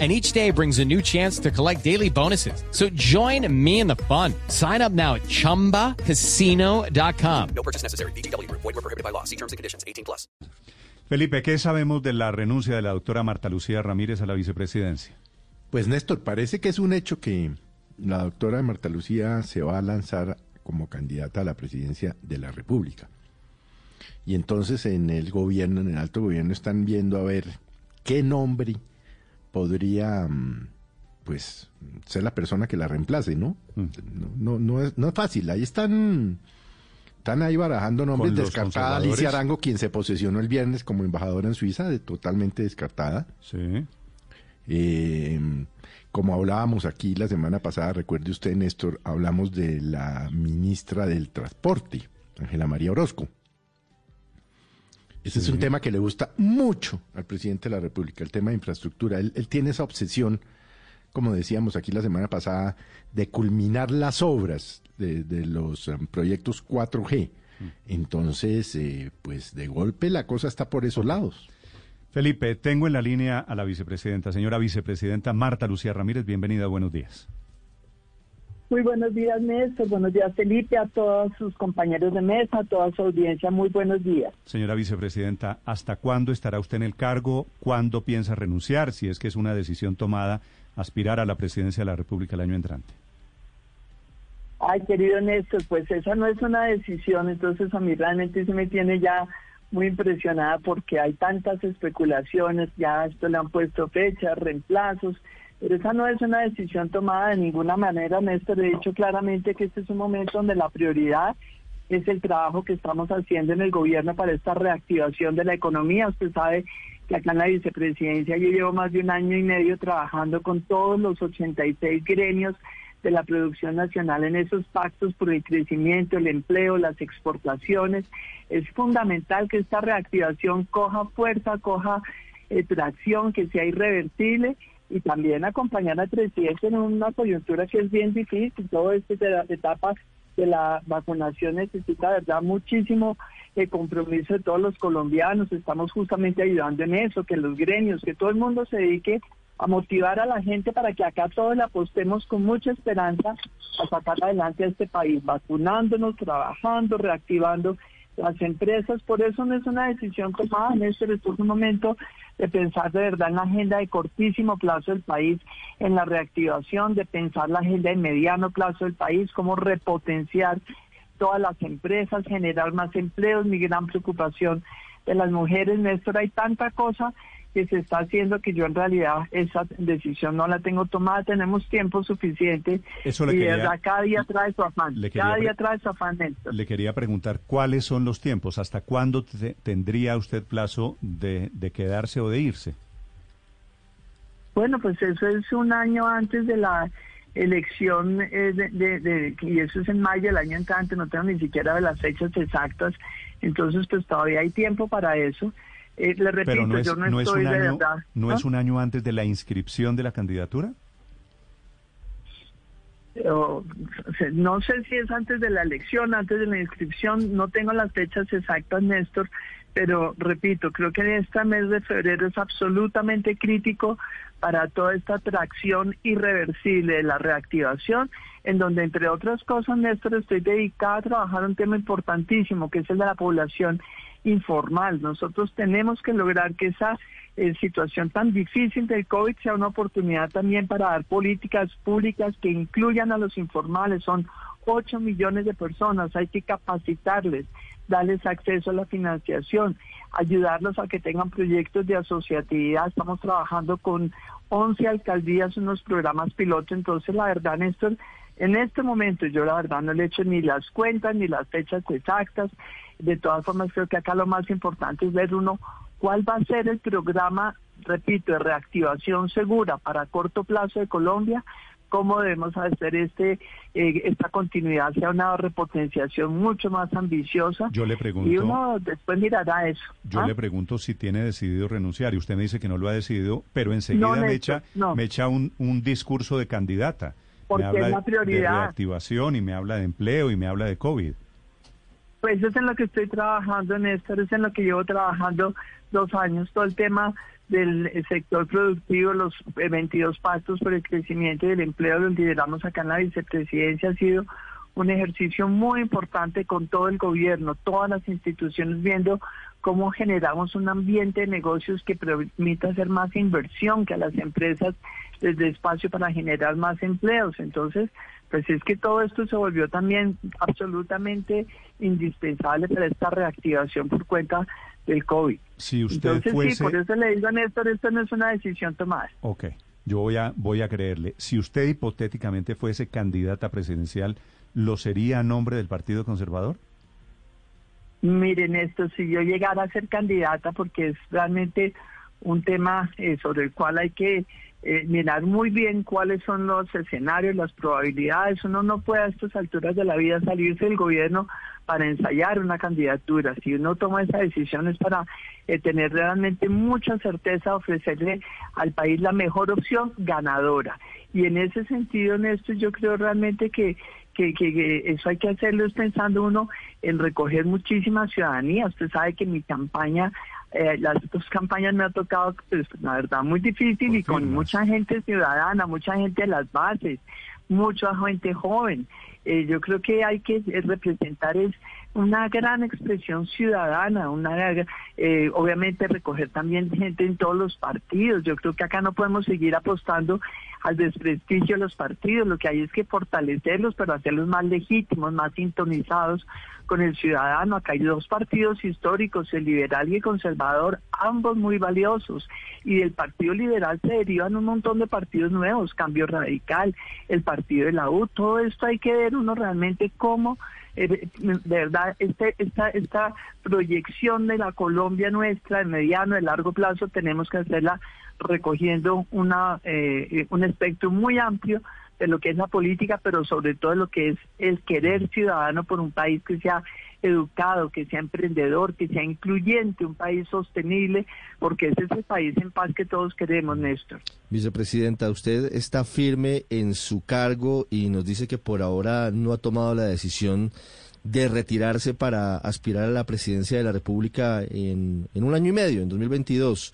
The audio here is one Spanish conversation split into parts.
and each day brings a new chance to collect daily bonuses. So join me in the fun. Sign up now at ChumbaCasino.com. No purchase necessary. BGW. Void were prohibited by law. See terms and conditions. 18 plus. Felipe, ¿qué sabemos de la renuncia de la doctora Marta Lucía Ramírez a la vicepresidencia? Pues Néstor, parece que es un hecho que la doctora Marta Lucía se va a lanzar como candidata a la presidencia de la República. Y entonces en el gobierno, en el alto gobierno, están viendo a ver qué nombre podría mm, pues ser la persona que la reemplace, ¿no? Mm. No, no, es, no es fácil. Ahí están, están ahí barajando nombres. Descartada. Alicia Arango, quien se posesionó el viernes como embajadora en Suiza, de, totalmente descartada. Sí. Eh, como hablábamos aquí la semana pasada, recuerde usted, Néstor, hablamos de la ministra del Transporte, Ángela María Orozco. Ese es un tema que le gusta mucho al presidente de la República, el tema de infraestructura. Él, él tiene esa obsesión, como decíamos aquí la semana pasada, de culminar las obras de, de los em, proyectos 4G. Entonces, eh, pues de golpe la cosa está por esos lados. Felipe, tengo en la línea a la vicepresidenta, señora vicepresidenta Marta Lucía Ramírez. Bienvenida, buenos días. Muy buenos días, Néstor. Buenos días, Felipe, a todos sus compañeros de mesa, a toda su audiencia. Muy buenos días. Señora vicepresidenta, ¿hasta cuándo estará usted en el cargo? ¿Cuándo piensa renunciar? Si es que es una decisión tomada, aspirar a la presidencia de la República el año entrante. Ay, querido Néstor, pues esa no es una decisión, entonces a mí realmente se me tiene ya muy impresionada porque hay tantas especulaciones, ya esto le han puesto fechas, reemplazos, pero esa no es una decisión tomada de ninguna manera, Néstor. He dicho claramente que este es un momento donde la prioridad es el trabajo que estamos haciendo en el gobierno para esta reactivación de la economía. Usted sabe que acá en la vicepresidencia yo llevo más de un año y medio trabajando con todos los 86 gremios de la producción nacional en esos pactos por el crecimiento, el empleo, las exportaciones. Es fundamental que esta reactivación coja fuerza, coja eh, tracción, que sea irreversible y también acompañar al presidente en una coyuntura que es bien difícil. Todo esto de etapas de la vacunación necesita, verdad, muchísimo eh, compromiso de todos los colombianos. Estamos justamente ayudando en eso, que los gremios, que todo el mundo se dedique a motivar a la gente para que acá todos le apostemos con mucha esperanza a sacar adelante a este país, vacunándonos, trabajando, reactivando las empresas. Por eso no es una decisión tomada, Néstor, esto es un momento de pensar de verdad en la agenda de cortísimo plazo del país, en la reactivación, de pensar la agenda de mediano plazo del país, cómo repotenciar todas las empresas, generar más empleos, mi gran preocupación de las mujeres, Néstor, hay tanta cosa que se está haciendo que yo en realidad esa decisión no la tengo tomada, tenemos tiempo suficiente Eso le y de quería- verdad cada día trae su afán, le cada día trae su afán, Néstor. Le quería preguntar cuáles son los tiempos, hasta cuándo te- tendría usted plazo de, de quedarse o de irse. Bueno, pues eso es un año antes de la elección eh, de, de- de- y eso es en mayo del año entrante, no tengo ni siquiera las fechas exactas, entonces pues todavía hay tiempo para eso. Eh, le repito, Pero no es, yo no, no es estoy un de año, verdad. no es un año antes de la inscripción de la candidatura. sea, no sé si es antes de la elección, antes de la inscripción, no tengo las fechas exactas, Néstor, pero repito, creo que este mes de febrero es absolutamente crítico para toda esta atracción irreversible de la reactivación, en donde, entre otras cosas, Néstor, estoy dedicada a trabajar un tema importantísimo, que es el de la población informal. Nosotros tenemos que lograr que esa eh, situación tan difícil del COVID sea una oportunidad también para dar políticas públicas que incluyan a los informales. Son 8 millones de personas, hay que capacitarles, darles acceso a la financiación, ayudarlos a que tengan proyectos de asociatividad. Estamos trabajando con 11 alcaldías unos programas piloto, entonces la verdad, Néstor, en este momento yo la verdad no le he hecho ni las cuentas ni las fechas exactas. De todas formas, creo que acá lo más importante es ver uno cuál va a ser el programa, repito, de reactivación segura para corto plazo de Colombia, cómo debemos hacer este eh, esta continuidad sea una repotenciación mucho más ambiciosa. Yo le pregunto. Y uno después mirará eso. Yo ¿ah? le pregunto si tiene decidido renunciar y usted me dice que no lo ha decidido, pero enseguida No, me echa, no. me echa un, un discurso de candidata. Porque me habla es la de- de prioridad. reactivación y me habla de empleo y me habla de COVID. Pues eso es en lo que estoy trabajando, Néstor, es en lo que llevo trabajando dos años, todo el tema del eh, sector productivo, los eh, 22 pactos por el crecimiento y el empleo, los lideramos acá en la vicepresidencia, ha sido un ejercicio muy importante con todo el gobierno, todas las instituciones viendo cómo generamos un ambiente de negocios que permita hacer más inversión, que a las empresas les dé espacio para generar más empleos. Entonces, pues es que todo esto se volvió también absolutamente indispensable para esta reactivación por cuenta del COVID. Si usted Entonces, fuese... sí, por eso le digo a Néstor, esto no es una decisión tomada. Ok, yo voy a, voy a creerle. Si usted hipotéticamente fuese candidata presidencial, ¿lo sería a nombre del Partido Conservador? Miren esto, si yo llegara a ser candidata, porque es realmente un tema eh, sobre el cual hay que eh, mirar muy bien cuáles son los escenarios, las probabilidades. Uno no puede a estas alturas de la vida salirse del gobierno para ensayar una candidatura. Si uno toma esa decisión es para eh, tener realmente mucha certeza ofrecerle al país la mejor opción ganadora. Y en ese sentido, Néstor, yo creo realmente que, que, que eso hay que hacerlo es pensando uno en recoger muchísima ciudadanía. Usted sabe que mi campaña, eh, las dos campañas me ha tocado, pues, la verdad, muy difícil y con mucha gente ciudadana, mucha gente de las bases, mucha gente joven. Eh, yo creo que hay que representar es una gran expresión ciudadana, una eh, obviamente recoger también gente en todos los partidos. Yo creo que acá no podemos seguir apostando al desprestigio de los partidos. Lo que hay es que fortalecerlos, pero hacerlos más legítimos, más sintonizados con el ciudadano. Acá hay dos partidos históricos, el liberal y el conservador, ambos muy valiosos. Y del Partido Liberal se derivan un montón de partidos nuevos, Cambio Radical, el Partido de la U. Todo esto hay que ver uno realmente cómo eh, de verdad, este, esta, esta proyección de la Colombia nuestra, de mediano, de largo plazo, tenemos que hacerla recogiendo una, eh, un espectro muy amplio de lo que es la política, pero sobre todo lo que es el querer ciudadano por un país que sea educado, que sea emprendedor, que sea incluyente, un país sostenible, porque es ese país en paz que todos queremos, Néstor. Vicepresidenta, usted está firme en su cargo y nos dice que por ahora no ha tomado la decisión de retirarse para aspirar a la presidencia de la República en, en un año y medio, en 2022.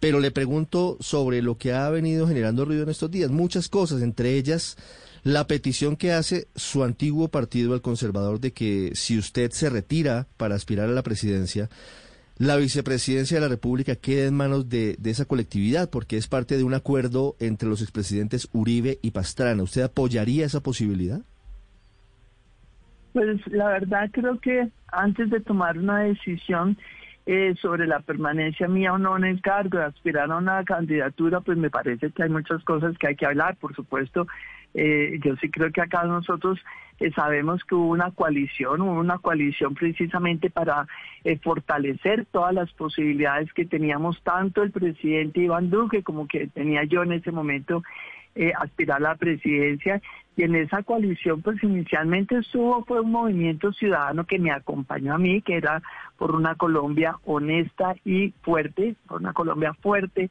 Pero le pregunto sobre lo que ha venido generando ruido en estos días. Muchas cosas, entre ellas la petición que hace su antiguo partido, el conservador, de que si usted se retira para aspirar a la presidencia, la vicepresidencia de la República quede en manos de, de, esa colectividad, porque es parte de un acuerdo entre los expresidentes Uribe y Pastrana. ¿Usted apoyaría esa posibilidad? Pues la verdad creo que antes de tomar una decisión eh, sobre la permanencia mía o no en el cargo, de aspirar a una candidatura, pues me parece que hay muchas cosas que hay que hablar, por supuesto. Eh, yo sí creo que acá nosotros eh, sabemos que hubo una coalición, hubo una coalición precisamente para eh, fortalecer todas las posibilidades que teníamos tanto el presidente Iván Duque como que tenía yo en ese momento eh, aspirar a la presidencia. Y en esa coalición pues inicialmente estuvo fue un movimiento ciudadano que me acompañó a mí que era por una Colombia honesta y fuerte por una Colombia fuerte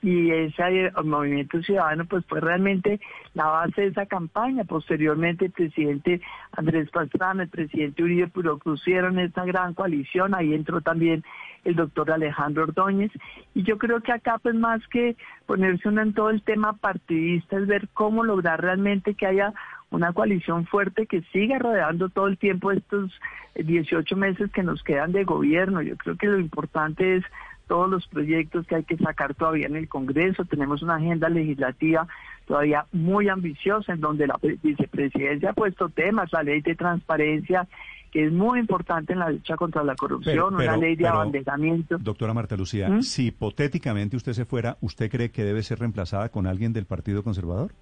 y ese movimiento ciudadano pues fue realmente la base de esa campaña. Posteriormente el presidente Andrés Pastrana, el presidente Uribe propusieron esta gran coalición, ahí entró también el doctor Alejandro Ordóñez y yo creo que acá pues más que ponerse uno en todo el tema partidista es ver cómo lograr realmente que haya una coalición fuerte que siga rodeando todo el tiempo estos 18 meses que nos quedan de gobierno. Yo creo que lo importante es todos los proyectos que hay que sacar todavía en el Congreso. Tenemos una agenda legislativa todavía muy ambiciosa en donde la vicepresidencia ha puesto temas, la ley de transparencia, que es muy importante en la lucha contra la corrupción, Pero- pero- una ley de pero, abanderamiento. Doctora Marta Lucía, ¿Mm? si hipotéticamente usted se fuera, ¿usted cree que debe ser reemplazada con alguien del Partido Conservador?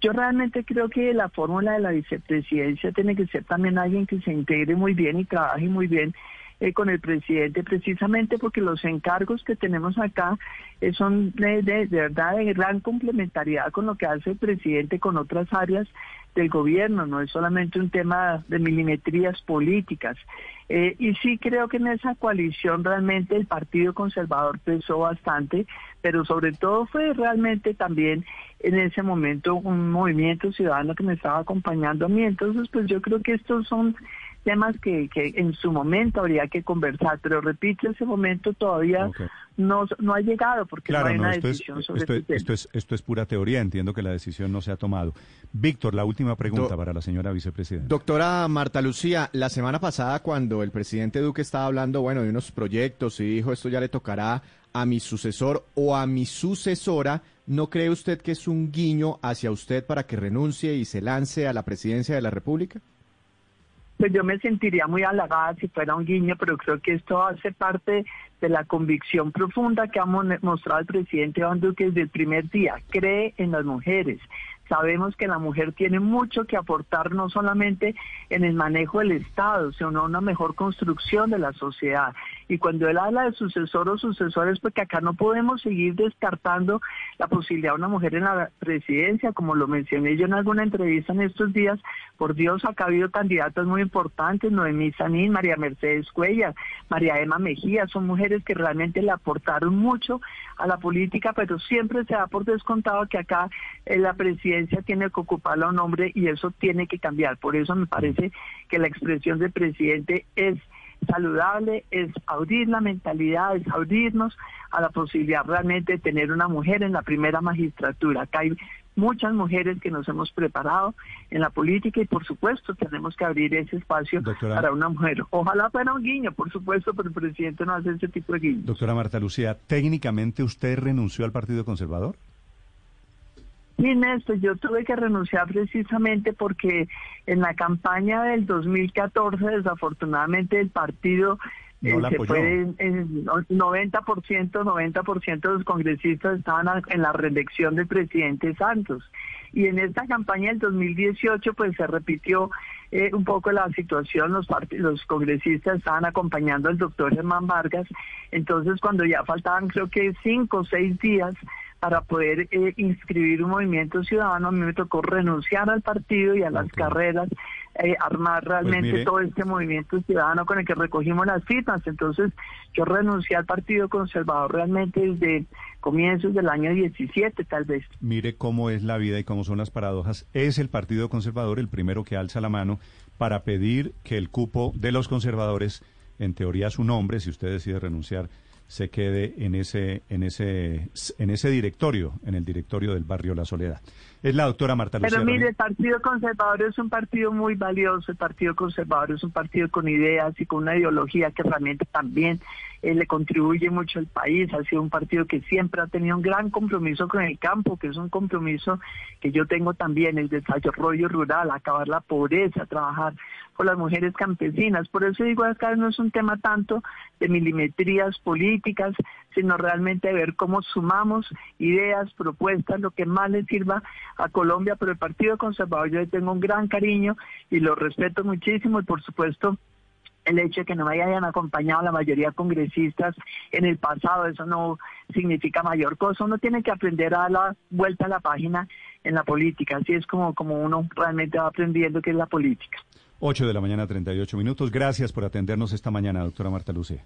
Yo realmente creo que la fórmula de la vicepresidencia tiene que ser también alguien que se integre muy bien y trabaje muy bien eh, con el presidente, precisamente porque los encargos que tenemos acá eh, son de, de, verdad de gran complementariedad con lo que hace el presidente con otras áreas del gobierno, no es solamente un tema de milimetrías políticas. Eh, y sí creo que en esa coalición realmente el Partido Conservador pesó bastante, pero sobre todo fue realmente también en ese momento un movimiento ciudadano que me estaba acompañando a mí. Entonces, pues yo creo que estos son temas que, que en su momento habría que conversar, pero repito, ese momento todavía no, no ha llegado porque no hay no, una esto es, decisión sobre esto, este tema. esto es, esto es pura teoría. Entiendo que la decisión no se ha tomado. Víctor, la última pregunta Do- para la señora vicepresidenta. Doctora Marta Lucía, la semana pasada cuando el presidente Duque estaba hablando, bueno, de unos proyectos y dijo esto ya le tocará a mi sucesor o a mi sucesora, ¿no cree usted que es un guiño hacia usted para que renuncie y se lance a la presidencia de la República? Pues yo me sentiría muy halagada si fuera un guiño, pero creo que esto hace parte de la convicción profunda que ha mostrado el presidente Iván Duque desde el primer día. Cree en las mujeres. Sabemos que la mujer tiene mucho que aportar no solamente en el manejo del Estado, sino en una mejor construcción de la sociedad. Y cuando él habla de sucesor o sucesores, porque acá no podemos seguir descartando la posibilidad de una mujer en la presidencia, como lo mencioné yo en alguna entrevista en estos días, por Dios, acá ha habido candidatas muy importantes, Noemí Sanín, María Mercedes Cuellar, María Emma Mejía, son mujeres que realmente le aportaron mucho a la política, pero siempre se da por descontado que acá eh, la presidencia tiene que ocuparla un hombre y eso tiene que cambiar. Por eso me parece que la expresión del presidente es saludable, es abrir la mentalidad, es abrirnos a la posibilidad realmente de tener una mujer en la primera magistratura. Acá hay muchas mujeres que nos hemos preparado en la política y por supuesto tenemos que abrir ese espacio Doctora- para una mujer. Ojalá fuera un guiño, por supuesto, pero el presidente no hace ese tipo de guiños. Doctora Marta Lucía, ¿técnicamente usted renunció al Partido Conservador? Sí, Néstor, yo tuve que renunciar precisamente porque en la campaña del 2014, desafortunadamente, el partido No eh, se fue en, en 90%, 90% de los congresistas estaban a- en la reelección del presidente Santos. Y en esta campaña del 2018, pues se repitió eh, un poco la situación, los, los congresistas estaban acompañando al doctor Germán Vargas, entonces cuando ya faltaban creo que cinco o seis días para poder eh, inscribir un movimiento ciudadano, a mí me tocó renunciar al partido y a las carreras, eh, armar realmente mire- todo este movimiento ciudadano con el que recogimos las firmas. Entonces yo renuncié al Partido Conservador realmente desde comienzos del año 17 tal vez. Mire cómo es la vida y cómo son las paradojas. Es el Partido Conservador el primero que alza la mano para pedir que el cupo de los conservadores, en teoría su nombre, si usted decide renunciar, se quede en ese, en ese, en ese directorio, en el directorio del barrio La Soledad. Es la doctora Marta Lucía. Pero mire, el Partido Conservador es un partido muy valioso, el Partido Conservador es un partido con ideas y con una ideología que realmente también eh, le contribuye mucho al país, ha sido un partido que siempre ha tenido un gran compromiso con el campo, que es un compromiso que yo tengo también, el desarrollo rural, acabar la pobreza, trabajar por las mujeres campesinas. Por eso digo, acá no es un tema tanto de milimetrías políticas, sino realmente ver cómo sumamos ideas, propuestas, lo que más le sirva a Colombia. Pero el Partido Conservador yo le tengo un gran cariño y lo respeto muchísimo y por supuesto el hecho de que no me hayan acompañado la mayoría de congresistas en el pasado, eso no significa mayor cosa. Uno tiene que aprender a dar la vuelta a la página en la política. Así es como, como uno realmente va aprendiendo qué es la política. 8 de la mañana, 38 minutos. Gracias por atendernos esta mañana, doctora Marta Lucía.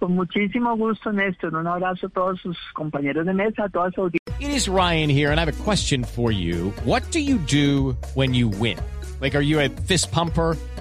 Con muchísimo gusto, Néstor. Un abrazo a todos sus compañeros de mesa, a toda su audiencia. It is Ryan here, and I have a question for you. What do you do when you win? Like, are you a fist pumper?